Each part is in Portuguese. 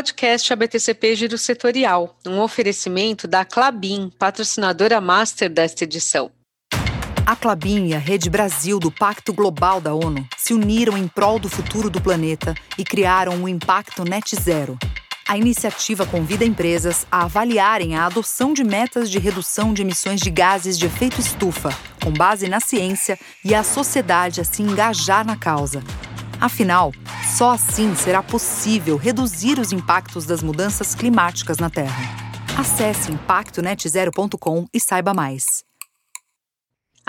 podcast ABTCP Giro Setorial, um oferecimento da Clabin, patrocinadora master desta edição. A Clabin e a Rede Brasil do Pacto Global da ONU se uniram em prol do futuro do planeta e criaram o Impacto Net Zero. A iniciativa convida empresas a avaliarem a adoção de metas de redução de emissões de gases de efeito estufa, com base na ciência, e a sociedade a se engajar na causa. Afinal, só assim será possível reduzir os impactos das mudanças climáticas na Terra. Acesse impactonetzero.com e saiba mais.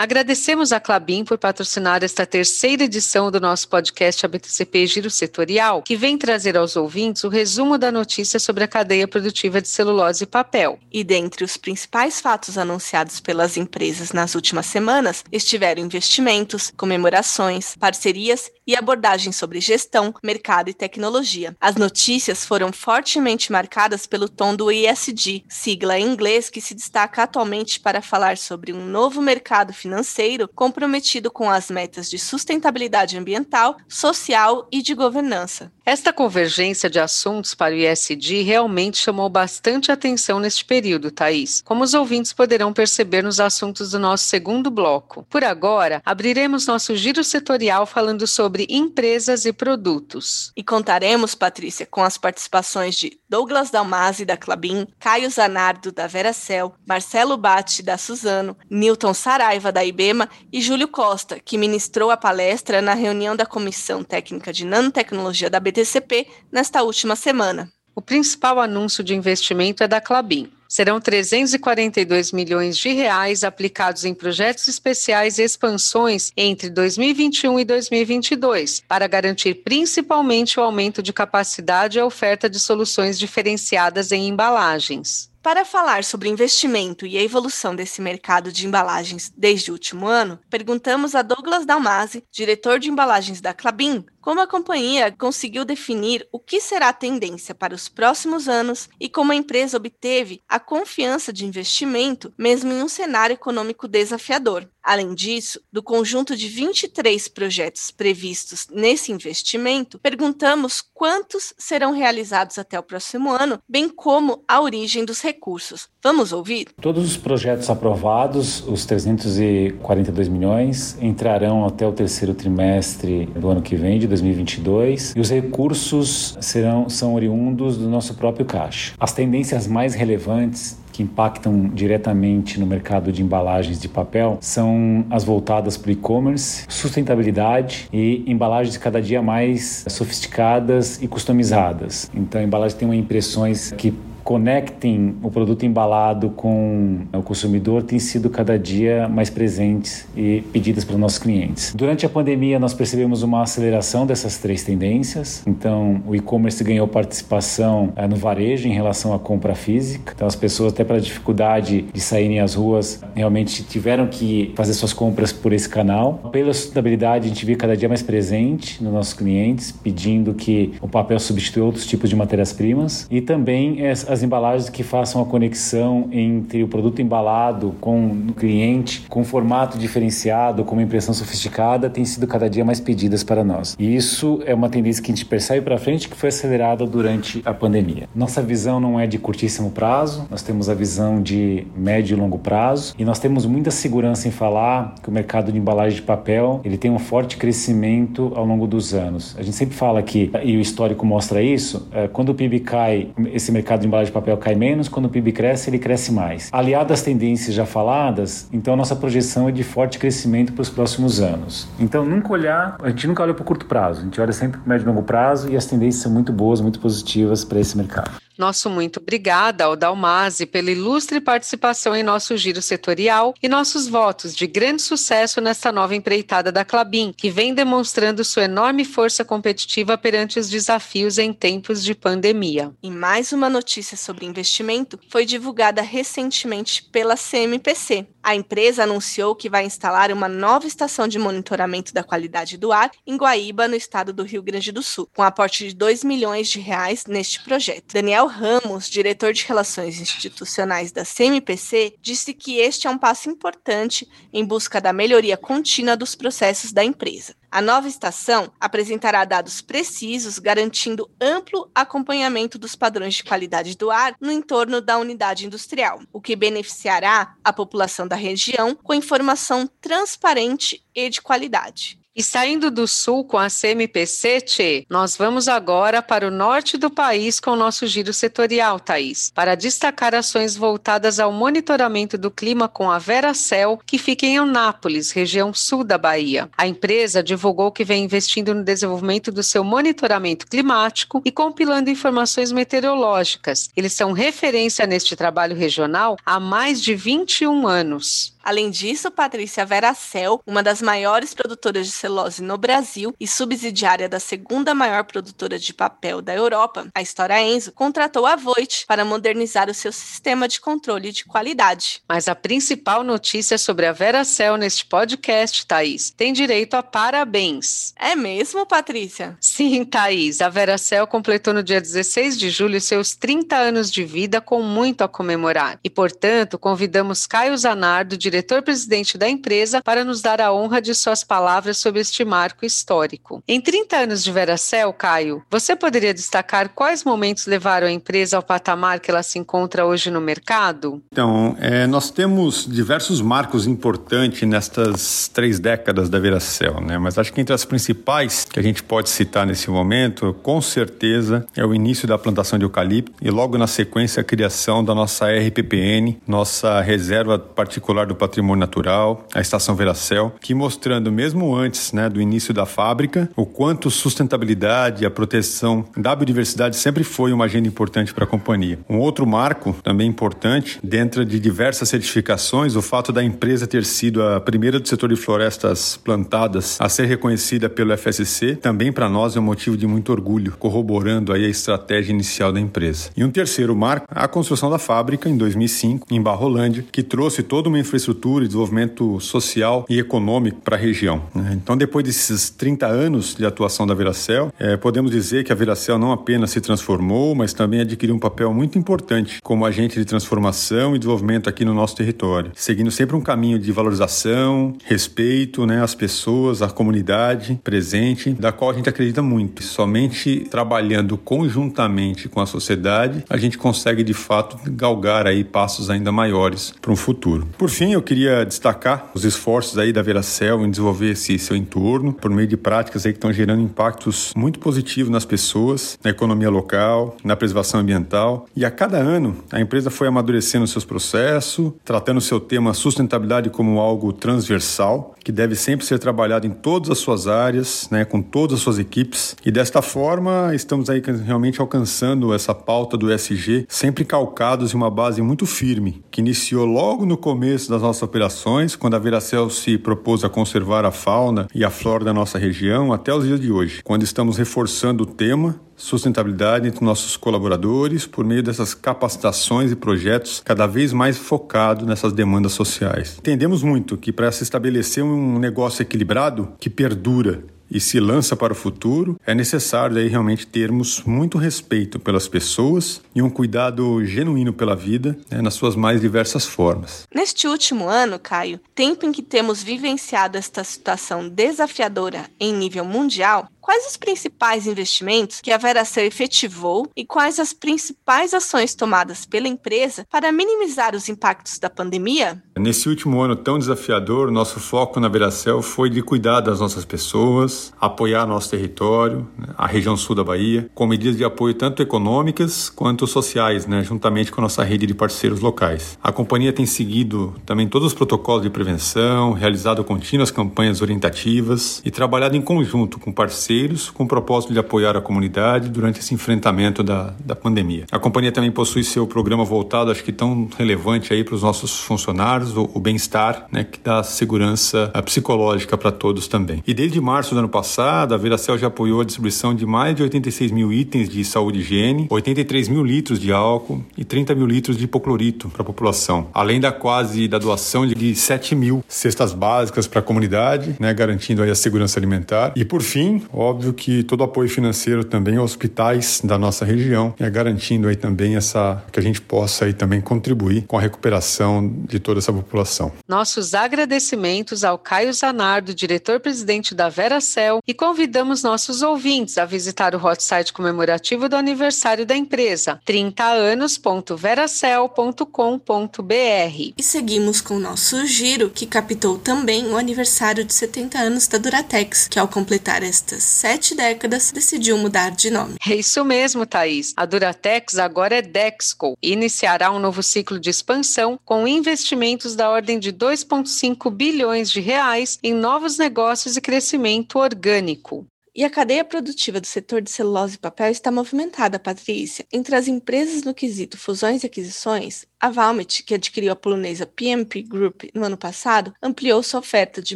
Agradecemos a Clabin por patrocinar esta terceira edição do nosso podcast ABTCP Giro Setorial, que vem trazer aos ouvintes o resumo da notícia sobre a cadeia produtiva de celulose e papel. E dentre os principais fatos anunciados pelas empresas nas últimas semanas estiveram investimentos, comemorações, parcerias e abordagens sobre gestão, mercado e tecnologia. As notícias foram fortemente marcadas pelo tom do ESG, sigla em inglês que se destaca atualmente para falar sobre um novo mercado financeiro financeiro comprometido com as metas de sustentabilidade ambiental, social e de governança. Esta convergência de assuntos para o ISD realmente chamou bastante atenção neste período, Thaís, como os ouvintes poderão perceber nos assuntos do nosso segundo bloco. Por agora, abriremos nosso giro setorial falando sobre empresas e produtos. E contaremos, Patrícia, com as participações de Douglas Dalmasi, da Clabin, Caio Zanardo, da Veracel, Marcelo Batti, da Suzano, Newton Saraiva, da Ibema e Júlio Costa, que ministrou a palestra na reunião da Comissão Técnica de Nanotecnologia da BTCP nesta última semana. O principal anúncio de investimento é da Clabin. Serão 342 milhões de reais aplicados em projetos especiais e expansões entre 2021 e 2022, para garantir principalmente o aumento de capacidade e oferta de soluções diferenciadas em embalagens. Para falar sobre investimento e a evolução desse mercado de embalagens desde o último ano, perguntamos a Douglas Dalmasi, diretor de embalagens da Clabin, como a companhia conseguiu definir o que será a tendência para os próximos anos e como a empresa obteve a confiança de investimento, mesmo em um cenário econômico desafiador. Além disso, do conjunto de 23 projetos previstos nesse investimento, perguntamos quantos serão realizados até o próximo ano, bem como a origem dos recursos. Vamos ouvir? Todos os projetos aprovados, os 342 milhões, entrarão até o terceiro trimestre do ano que vem, de 2022, e os recursos serão são oriundos do nosso próprio caixa. As tendências mais relevantes que impactam diretamente no mercado de embalagens de papel são as voltadas para o e-commerce, sustentabilidade e embalagens cada dia mais sofisticadas e customizadas. Então, a embalagem tem uma impressões que conectem o produto embalado com o consumidor têm sido cada dia mais presentes e pedidas pelos nossos clientes. Durante a pandemia, nós percebemos uma aceleração dessas três tendências. Então, o e-commerce ganhou participação eh, no varejo em relação à compra física. Então, as pessoas, até pela dificuldade de saírem às ruas, realmente tiveram que fazer suas compras por esse canal. Pela sustentabilidade, a gente vê cada dia mais presente nos nossos clientes, pedindo que o papel substitua outros tipos de matérias-primas e também as embalagens que façam a conexão entre o produto embalado com o cliente, com formato diferenciado, com uma impressão sofisticada, têm sido cada dia mais pedidas para nós. E isso é uma tendência que a gente percebe para frente que foi acelerada durante a pandemia. Nossa visão não é de curtíssimo prazo, nós temos a visão de médio e longo prazo e nós temos muita segurança em falar que o mercado de embalagem de papel ele tem um forte crescimento ao longo dos anos. A gente sempre fala que, e o histórico mostra isso, é, quando o PIB cai, esse mercado de embalagem de papel cai menos, quando o PIB cresce, ele cresce mais. Aliado às tendências já faladas, então a nossa projeção é de forte crescimento para os próximos anos. Então, nunca olhar, a gente nunca olha para o curto prazo, a gente olha sempre para o médio e longo prazo e as tendências são muito boas, muito positivas para esse mercado. Nosso muito obrigada ao Dalmase pela ilustre participação em nosso giro setorial e nossos votos de grande sucesso nesta nova empreitada da Clabin, que vem demonstrando sua enorme força competitiva perante os desafios em tempos de pandemia. E mais uma notícia sobre investimento foi divulgada recentemente pela CMPC. A empresa anunciou que vai instalar uma nova estação de monitoramento da qualidade do ar em Guaíba, no estado do Rio Grande do Sul, com aporte de 2 milhões de reais neste projeto. Daniel Ramos, diretor de Relações Institucionais da CMPC, disse que este é um passo importante em busca da melhoria contínua dos processos da empresa. A nova estação apresentará dados precisos, garantindo amplo acompanhamento dos padrões de qualidade do ar no entorno da unidade industrial, o que beneficiará a população da região com informação transparente e de qualidade. E saindo do sul com a CMPC, Tchê, nós vamos agora para o norte do país com o nosso giro setorial, Thaís, para destacar ações voltadas ao monitoramento do clima com a Veracel, que fica em Eunápolis, região sul da Bahia. A empresa divulgou que vem investindo no desenvolvimento do seu monitoramento climático e compilando informações meteorológicas. Eles são referência neste trabalho regional há mais de 21 anos. Além disso, Patrícia Veracel, uma das maiores produtoras de celulose no Brasil e subsidiária da segunda maior produtora de papel da Europa, a História Enzo, contratou a Voit para modernizar o seu sistema de controle de qualidade. Mas a principal notícia sobre a Veracel neste podcast, Thaís, tem direito a parabéns. É mesmo, Patrícia? Sim, Thaís. A Veracel completou no dia 16 de julho seus 30 anos de vida com muito a comemorar. E, portanto, convidamos Caio Zanardo, diretor-presidente da empresa, para nos dar a honra de suas palavras sobre este marco histórico. Em 30 anos de Veracel, Caio, você poderia destacar quais momentos levaram a empresa ao patamar que ela se encontra hoje no mercado? Então, é, nós temos diversos marcos importantes nestas três décadas da Veracel, né? mas acho que entre as principais que a gente pode citar nesse momento, com certeza, é o início da plantação de eucalipto e logo na sequência a criação da nossa RPPN, nossa reserva particular do patrimônio natural, a estação Veracel, que mostrando mesmo antes né, do início da fábrica o quanto sustentabilidade e a proteção da biodiversidade sempre foi uma agenda importante para a companhia. Um outro marco também importante, dentro de diversas certificações, o fato da empresa ter sido a primeira do setor de florestas plantadas a ser reconhecida pelo FSC, também para nós é um motivo de muito orgulho, corroborando aí a estratégia inicial da empresa. E um terceiro marco, a construção da fábrica em 2005 em Barrolândia, que trouxe toda uma infraestrutura infraestrutura e desenvolvimento social e econômico para a região. Né? Então, depois desses 30 anos de atuação da Veracel, é, podemos dizer que a Veracel não apenas se transformou, mas também adquiriu um papel muito importante como agente de transformação e desenvolvimento aqui no nosso território, seguindo sempre um caminho de valorização, respeito né, às pessoas, à comunidade presente, da qual a gente acredita muito. Somente trabalhando conjuntamente com a sociedade, a gente consegue de fato galgar aí passos ainda maiores para um futuro. Por fim, eu queria destacar os esforços aí da Veracel em desenvolver esse seu entorno por meio de práticas aí que estão gerando impactos muito positivos nas pessoas, na economia local, na preservação ambiental. E a cada ano, a empresa foi amadurecendo seus processos, tratando seu tema sustentabilidade como algo transversal, que deve sempre ser trabalhado em todas as suas áreas, né, com todas as suas equipes. E desta forma, estamos aí realmente alcançando essa pauta do SG, sempre calcados em uma base muito firme, que iniciou logo no começo das nossas operações, quando a Veracel se propôs a conservar a fauna e a flora da nossa região, até os dias de hoje, quando estamos reforçando o tema sustentabilidade entre nossos colaboradores por meio dessas capacitações e projetos cada vez mais focados nessas demandas sociais. Entendemos muito que para se estabelecer um negócio equilibrado que perdura e se lança para o futuro, é necessário aí realmente termos muito respeito pelas pessoas e um cuidado genuíno pela vida né, nas suas mais diversas formas. Neste último ano, Caio, tempo em que temos vivenciado esta situação desafiadora em nível mundial, Quais os principais investimentos que a Veracel efetivou e quais as principais ações tomadas pela empresa para minimizar os impactos da pandemia? Nesse último ano tão desafiador, nosso foco na Veracel foi de cuidar das nossas pessoas, apoiar nosso território, né, a região sul da Bahia, com medidas de apoio tanto econômicas quanto sociais, né, juntamente com a nossa rede de parceiros locais. A companhia tem seguido também todos os protocolos de prevenção, realizado contínuas campanhas orientativas e trabalhado em conjunto com parceiros parceiros com o propósito de apoiar a comunidade durante esse enfrentamento da, da pandemia. A companhia também possui seu programa voltado, acho que tão relevante aí para os nossos funcionários, o, o bem-estar, né, que dá segurança psicológica para todos também. E desde março do ano passado, a Veracel já apoiou a distribuição de mais de 86 mil itens de saúde e higiene, 83 mil litros de álcool e 30 mil litros de hipoclorito para a população, além da quase da doação de 7 mil cestas básicas para a comunidade, né, garantindo aí a segurança alimentar. E por fim, óbvio que todo apoio financeiro também aos hospitais da nossa região, é garantindo aí também essa que a gente possa aí também contribuir com a recuperação de toda essa população. Nossos agradecimentos ao Caio Zanardo, diretor-presidente da Veracel, e convidamos nossos ouvintes a visitar o hot site comemorativo do aniversário da empresa, 30anos.veracel.com.br. E seguimos com o nosso giro, que captou também o aniversário de 70 anos da Duratex, que ao completar estas sete décadas decidiu mudar de nome. É isso mesmo, Thaís. A Duratex agora é Dexco e iniciará um novo ciclo de expansão com investimentos da ordem de 2,5 bilhões de reais em novos negócios e crescimento orgânico. E a cadeia produtiva do setor de celulose e papel está movimentada, Patrícia. Entre as empresas no quesito fusões e aquisições, a Valmet, que adquiriu a polonesa PMP Group no ano passado, ampliou sua oferta de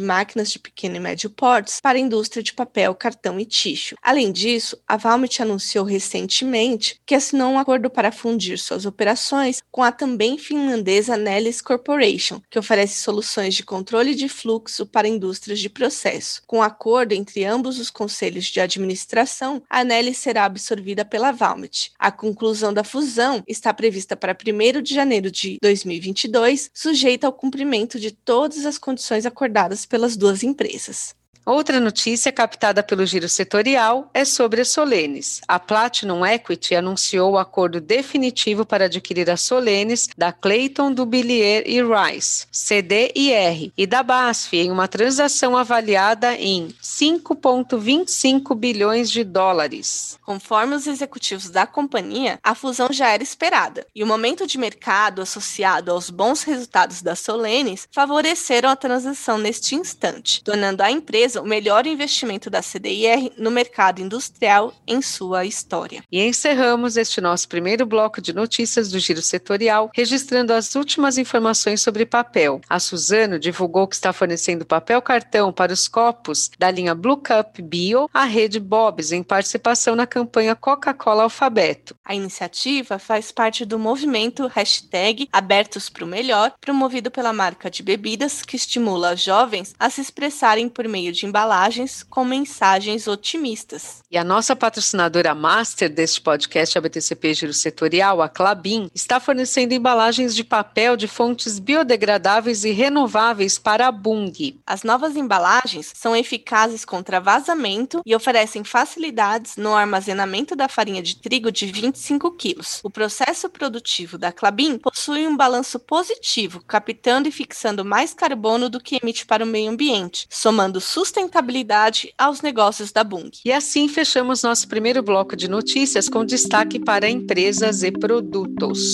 máquinas de pequeno e médio portes para a indústria de papel, cartão e tixo. Além disso, a Valmet anunciou recentemente que assinou um acordo para fundir suas operações com a também finlandesa Neles Corporation, que oferece soluções de controle de fluxo para indústrias de processo. Com o acordo entre ambos os conselhos de administração, a Neles será absorvida pela Valmet. A conclusão da fusão está prevista para 1 de janeiro janeiro de 2022, sujeita ao cumprimento de todas as condições acordadas pelas duas empresas. Outra notícia captada pelo giro setorial é sobre a Solenes. A Platinum Equity anunciou o acordo definitivo para adquirir a Solenes da Clayton, Dubilier e Rice, CDIR, e da BASF em uma transação avaliada em 5,25 bilhões de dólares. Conforme os executivos da companhia, a fusão já era esperada, e o momento de mercado associado aos bons resultados da Solenes favoreceram a transação neste instante, tornando a empresa o melhor investimento da CDIR no mercado industrial em sua história. E encerramos este nosso primeiro bloco de notícias do Giro Setorial, registrando as últimas informações sobre papel. A Suzano divulgou que está fornecendo papel cartão para os copos da linha Blue Cup Bio à rede Bob's, em participação na campanha Coca-Cola Alfabeto. A iniciativa faz parte do movimento hashtag Abertos para o Melhor, promovido pela marca de bebidas que estimula jovens a se expressarem por meio de embalagens com mensagens otimistas. E a nossa patrocinadora master deste podcast ABTCP Giro Setorial, a Clabin, está fornecendo embalagens de papel de fontes biodegradáveis e renováveis para a Bung. As novas embalagens são eficazes contra vazamento e oferecem facilidades no armazenamento da farinha de trigo de 25 quilos. O processo produtivo da Clabin possui um balanço positivo, captando e fixando mais carbono do que emite para o meio ambiente, somando sustentabilidade sustentabilidade aos negócios da Bung. E assim fechamos nosso primeiro bloco de notícias com destaque para empresas e produtos.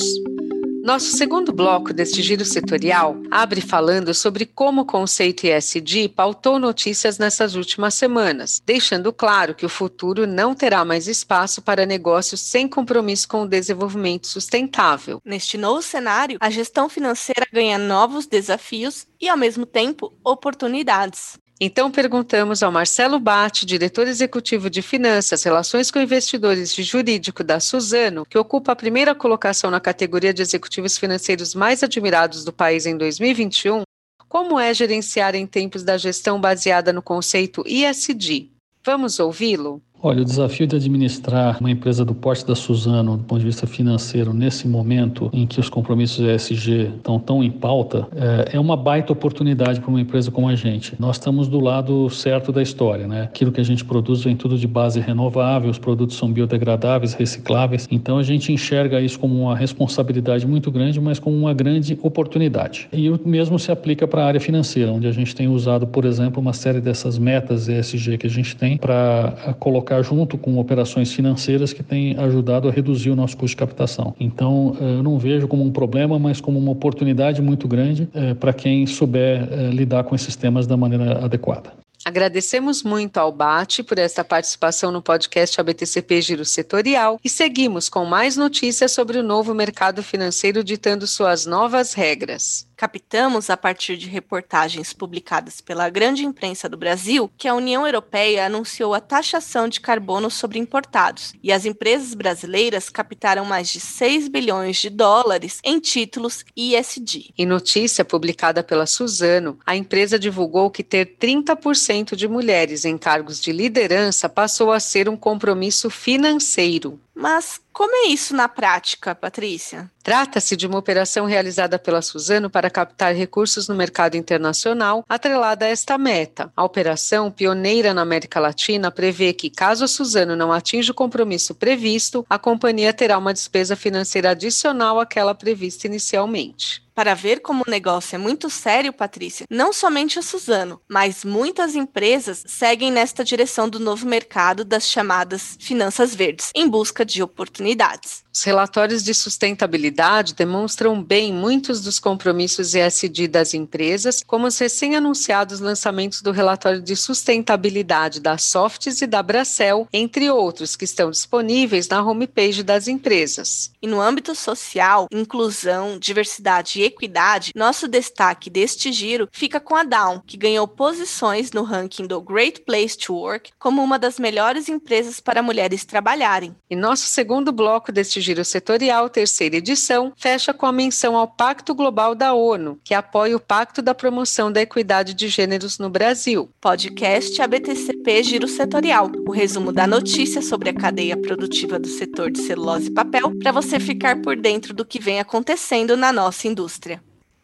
Nosso segundo bloco deste giro setorial abre falando sobre como o conceito ESG pautou notícias nessas últimas semanas, deixando claro que o futuro não terá mais espaço para negócios sem compromisso com o desenvolvimento sustentável. Neste novo cenário, a gestão financeira ganha novos desafios e, ao mesmo tempo, oportunidades. Então perguntamos ao Marcelo Bate, diretor executivo de Finanças, Relações com Investidores e Jurídico da Suzano, que ocupa a primeira colocação na categoria de executivos financeiros mais admirados do país em 2021, como é gerenciar em tempos da gestão baseada no conceito ISD. Vamos ouvi-lo? Olha, o desafio de administrar uma empresa do porte da Suzano, do ponto de vista financeiro, nesse momento em que os compromissos ESG estão tão em pauta, é, é uma baita oportunidade para uma empresa como a gente. Nós estamos do lado certo da história, né? Aquilo que a gente produz vem tudo de base renovável, os produtos são biodegradáveis, recicláveis. Então a gente enxerga isso como uma responsabilidade muito grande, mas como uma grande oportunidade. E o mesmo se aplica para a área financeira, onde a gente tem usado, por exemplo, uma série dessas metas ESG que a gente tem para colocar junto com operações financeiras que têm ajudado a reduzir o nosso custo de captação. Então, eh, eu não vejo como um problema, mas como uma oportunidade muito grande eh, para quem souber eh, lidar com esses temas da maneira adequada. Agradecemos muito ao Bate por esta participação no podcast ABTCP Giro Setorial e seguimos com mais notícias sobre o novo mercado financeiro ditando suas novas regras. Captamos, a partir de reportagens publicadas pela grande imprensa do Brasil, que a União Europeia anunciou a taxação de carbono sobre importados e as empresas brasileiras captaram mais de 6 bilhões de dólares em títulos ISD. Em notícia publicada pela Suzano, a empresa divulgou que ter 30% de mulheres em cargos de liderança passou a ser um compromisso financeiro. Mas como é isso na prática, Patrícia? Trata-se de uma operação realizada pela Suzano para captar recursos no mercado internacional, atrelada a esta meta. A operação, pioneira na América Latina, prevê que, caso a Suzano não atinja o compromisso previsto, a companhia terá uma despesa financeira adicional àquela prevista inicialmente. Para ver como o negócio é muito sério, Patrícia, não somente a Suzano, mas muitas empresas seguem nesta direção do novo mercado das chamadas finanças verdes, em busca de oportunidades. Os relatórios de sustentabilidade demonstram bem muitos dos compromissos ESG das empresas, como os recém-anunciados lançamentos do relatório de sustentabilidade da Softs e da Bracel, entre outros, que estão disponíveis na homepage das empresas. E no âmbito social, inclusão, diversidade equidade, nosso destaque deste giro fica com a Down, que ganhou posições no ranking do Great Place to Work como uma das melhores empresas para mulheres trabalharem. E nosso segundo bloco deste Giro Setorial, terceira edição, fecha com a menção ao Pacto Global da ONU, que apoia o Pacto da Promoção da Equidade de Gêneros no Brasil. Podcast ABTCP Giro Setorial, o resumo da notícia sobre a cadeia produtiva do setor de celulose e papel, para você ficar por dentro do que vem acontecendo na nossa indústria. искусстве.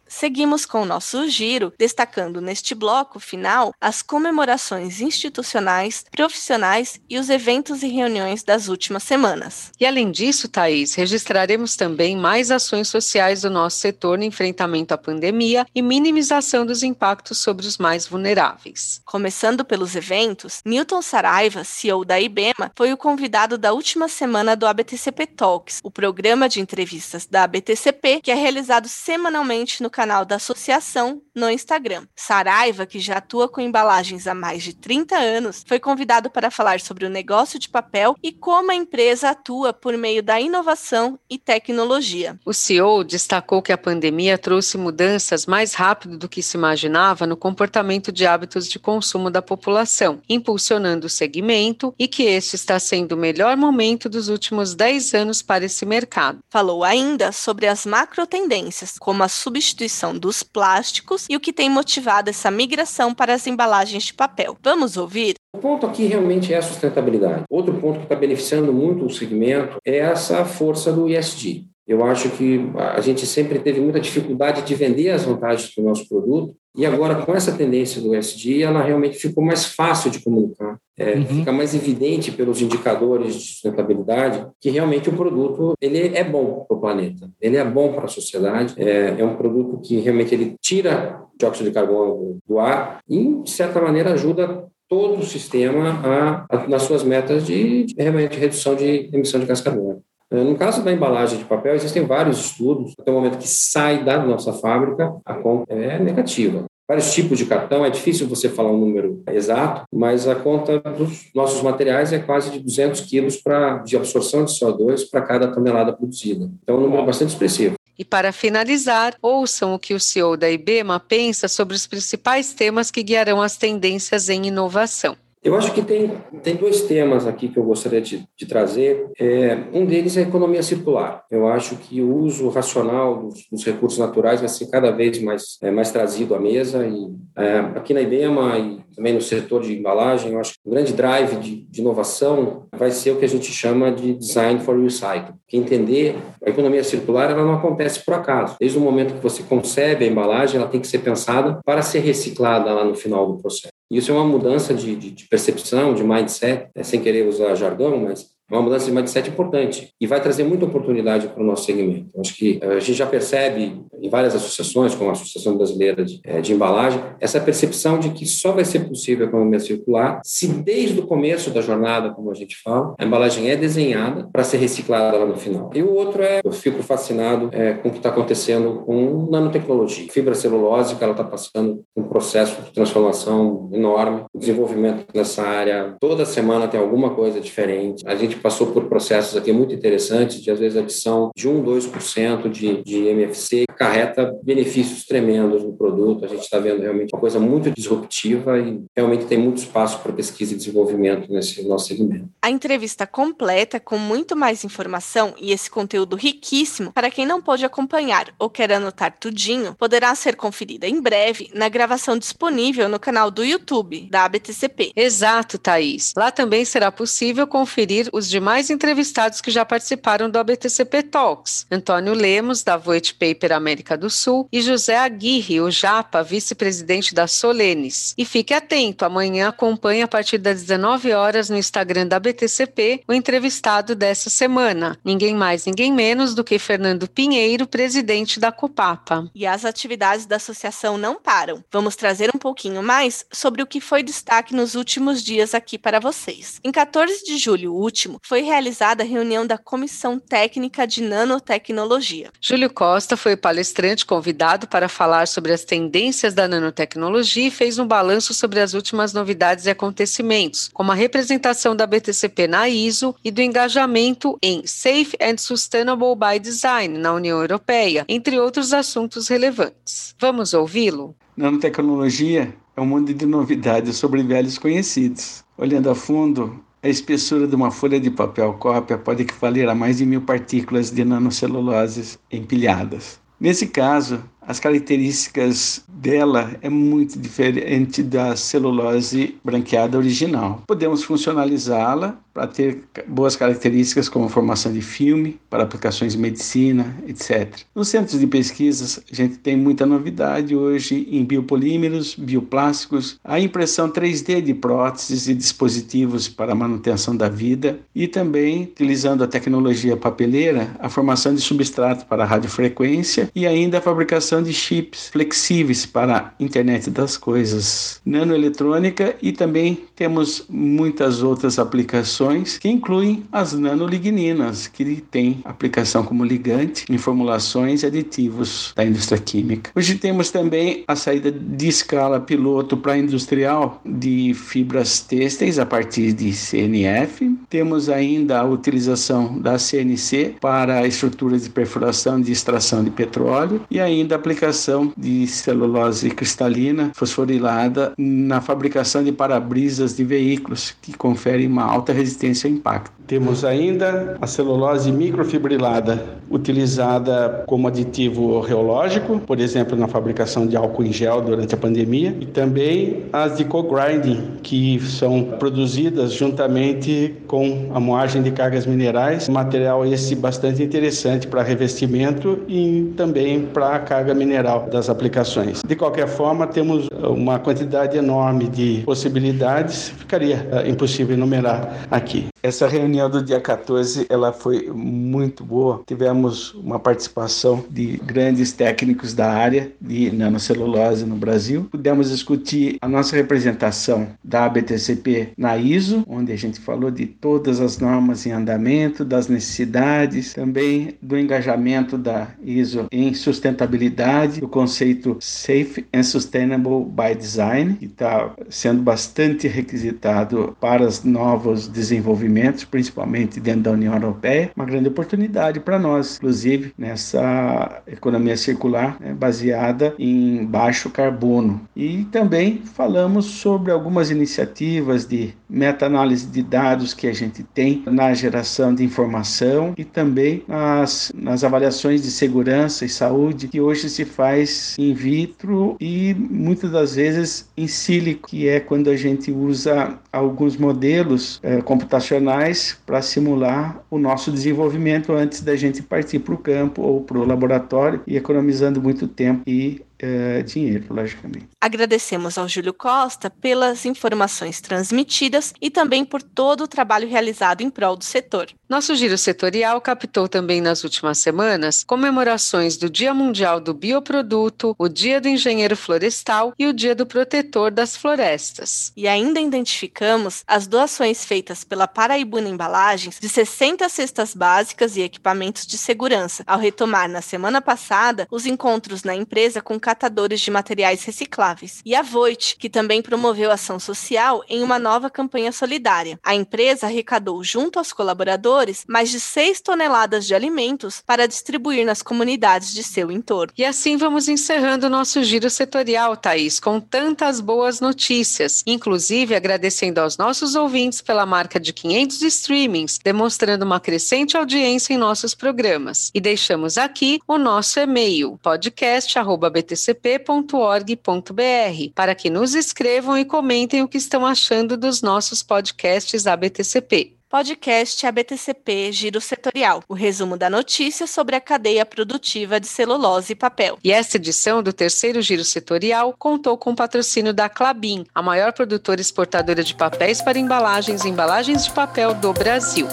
Seguimos com o nosso giro, destacando neste bloco final as comemorações institucionais, profissionais e os eventos e reuniões das últimas semanas. E além disso, Thaís, registraremos também mais ações sociais do nosso setor no enfrentamento à pandemia e minimização dos impactos sobre os mais vulneráveis. Começando pelos eventos, Newton Saraiva, CEO da IBEMA, foi o convidado da última semana do ABTCP Talks, o programa de entrevistas da ABTCP que é realizado semanalmente no canal da associação no Instagram. Saraiva, que já atua com embalagens há mais de 30 anos, foi convidado para falar sobre o negócio de papel e como a empresa atua por meio da inovação e tecnologia. O CEO destacou que a pandemia trouxe mudanças mais rápido do que se imaginava no comportamento de hábitos de consumo da população, impulsionando o segmento e que este está sendo o melhor momento dos últimos 10 anos para esse mercado. Falou ainda sobre as macro tendências, como a substituição substituição dos plásticos e o que tem motivado essa migração para as embalagens de papel. Vamos ouvir? O ponto aqui realmente é a sustentabilidade. Outro ponto que está beneficiando muito o segmento é essa força do ISD. Eu acho que a gente sempre teve muita dificuldade de vender as vantagens do nosso produto e agora com essa tendência do ESG, ela realmente ficou mais fácil de comunicar. É, uhum. Fica mais evidente pelos indicadores de sustentabilidade que realmente o produto ele é bom para o planeta, ele é bom para a sociedade, é, é um produto que realmente ele tira dióxido de carbono do ar e de certa maneira ajuda todo o sistema a, a, nas suas metas de, de, realmente redução de emissão de gás carbônico. É, no caso da embalagem de papel, existem vários estudos. Até o momento que sai da nossa fábrica, a conta é negativa. Vários tipos de cartão, é difícil você falar um número exato, mas a conta dos nossos materiais é quase de 200 quilos pra, de absorção de CO2 para cada tonelada produzida. Então, é um número bastante expressivo. E para finalizar, ouçam o que o CEO da IBEMA pensa sobre os principais temas que guiarão as tendências em inovação. Eu acho que tem, tem dois temas aqui que eu gostaria de, de trazer. É, um deles é a economia circular. Eu acho que o uso racional dos, dos recursos naturais vai ser cada vez mais, é, mais trazido à mesa. E é, aqui na IBEMA e também no setor de embalagem, eu acho que o grande drive de, de inovação vai ser o que a gente chama de design for recycle. Que entender a economia circular ela não acontece por acaso. Desde o momento que você concebe a embalagem, ela tem que ser pensada para ser reciclada lá no final do processo. Isso é uma mudança de, de, de percepção, de mindset, né? sem querer usar jargão, mas uma mudança de mindset importante e vai trazer muita oportunidade para o nosso segmento. Acho que eh, a gente já percebe em várias associações, como a Associação Brasileira de, eh, de Embalagem, essa percepção de que só vai ser possível a economia circular se desde o começo da jornada, como a gente fala, a embalagem é desenhada para ser reciclada lá no final. E o outro é, eu fico fascinado é, com o que está acontecendo com nanotecnologia. Fibra celulósica, ela está passando um processo de transformação enorme, desenvolvimento nessa área, toda semana tem alguma coisa diferente. A gente passou por processos aqui muito interessantes de, às vezes, adição de 1, 2% de, de MFC carreta benefícios tremendos no produto. A gente está vendo realmente uma coisa muito disruptiva e realmente tem muito espaço para pesquisa e desenvolvimento nesse nosso segmento. A entrevista completa, com muito mais informação e esse conteúdo riquíssimo, para quem não pôde acompanhar ou quer anotar tudinho, poderá ser conferida em breve na gravação disponível no canal do YouTube da ABTCP. Exato, Thaís. Lá também será possível conferir os demais entrevistados que já participaram do ABTCP Talks. Antônio Lemos, da Voit Paper América do Sul, e José Aguirre, o Japa, vice-presidente da Solenes. E fique atento, amanhã acompanhe a partir das 19 horas no Instagram da BTCP o entrevistado dessa semana. Ninguém mais, ninguém menos do que Fernando Pinheiro, presidente da Copapa. E as atividades da associação não param. Vamos trazer um pouquinho mais sobre o que foi destaque nos últimos dias aqui para vocês. Em 14 de julho último, foi realizada a reunião da Comissão Técnica de Nanotecnologia. Júlio Costa foi palestrante convidado para falar sobre as tendências da nanotecnologia e fez um balanço sobre as últimas novidades e acontecimentos, como a representação da BTCP na ISO e do engajamento em Safe and Sustainable by Design na União Europeia, entre outros assuntos relevantes. Vamos ouvi-lo? Nanotecnologia é um mundo de novidades sobre velhos conhecidos. Olhando a fundo, a espessura de uma folha de papel cópia pode equivaler a mais de mil partículas de nanocelulose empilhadas. Nesse caso, as características dela é muito diferente da celulose branqueada original. Podemos funcionalizá-la para ter boas características como formação de filme, para aplicações de medicina, etc. Nos centros de pesquisas, a gente tem muita novidade hoje em biopolímeros, bioplásticos, a impressão 3D de próteses e dispositivos para manutenção da vida e também, utilizando a tecnologia papeleira, a formação de substrato para radiofrequência e ainda a fabricação de chips flexíveis para a internet das coisas, nanoeletrônica e também temos muitas outras aplicações que incluem as nanoligninas, que têm aplicação como ligante em formulações e aditivos da indústria química. Hoje temos também a saída de escala piloto para industrial de fibras têxteis a partir de CNF. Temos ainda a utilização da CNC para estruturas de perfuração de extração de petróleo e ainda a aplicação de celulose cristalina fosforilada na fabricação de para-brisas de veículos, que confere uma alta resistência ao impacto. Temos ainda a celulose microfibrilada, utilizada como aditivo reológico, por exemplo, na fabricação de álcool em gel durante a pandemia, e também as de co-grinding, que são produzidas juntamente com a moagem de cargas minerais, material esse bastante interessante para revestimento e também para a carga mineral das aplicações. De qualquer forma, temos uma quantidade enorme de possibilidades, ficaria uh, impossível enumerar aqui. Essa reunião do dia 14, ela foi muito boa. Tivemos uma participação de grandes técnicos da área de nanocelulose no Brasil. Pudemos discutir a nossa representação da ABTCP na ISO, onde a gente falou de todas as normas em andamento, das necessidades, também do engajamento da ISO em sustentabilidade, do conceito Safe and Sustainable by Design, que está sendo bastante requisitado para os novos desenvolvimentos principalmente dentro da União Europeia, uma grande oportunidade para nós, inclusive nessa economia circular né, baseada em baixo carbono. E também falamos sobre algumas iniciativas de meta-análise de dados que a gente tem na geração de informação e também nas, nas avaliações de segurança e saúde que hoje se faz in vitro e muitas das vezes em sílico, que é quando a gente usa alguns modelos é, computacionais para simular o nosso desenvolvimento antes da gente partir para o campo ou para o laboratório e economizando muito tempo e é, dinheiro, logicamente. Agradecemos ao Júlio Costa pelas informações transmitidas e também por todo o trabalho realizado em prol do setor. Nosso giro setorial captou também nas últimas semanas comemorações do Dia Mundial do Bioproduto, o Dia do Engenheiro Florestal e o Dia do Protetor das Florestas. E ainda identificamos as doações feitas pela Paraibuna Embalagens de 60 cestas básicas e equipamentos de segurança, ao retomar na semana passada os encontros na empresa com catadores de materiais recicláveis. E a Voit, que também promoveu ação social em uma nova campanha solidária. A empresa arrecadou junto aos colaboradores mais de 6 toneladas de alimentos para distribuir nas comunidades de seu entorno. E assim vamos encerrando nosso giro setorial, Thaís, com tantas boas notícias, inclusive agradecendo aos nossos ouvintes pela marca de 500 streamings, demonstrando uma crescente audiência em nossos programas. E deixamos aqui o nosso e-mail, podcast.btcp.org.br, para que nos escrevam e comentem o que estão achando dos nossos podcasts da BTCP. Podcast ABTCP Giro Setorial, o resumo da notícia sobre a cadeia produtiva de celulose e papel. E esta edição do terceiro Giro Setorial contou com o patrocínio da Clabin, a maior produtora exportadora de papéis para embalagens e embalagens de papel do Brasil.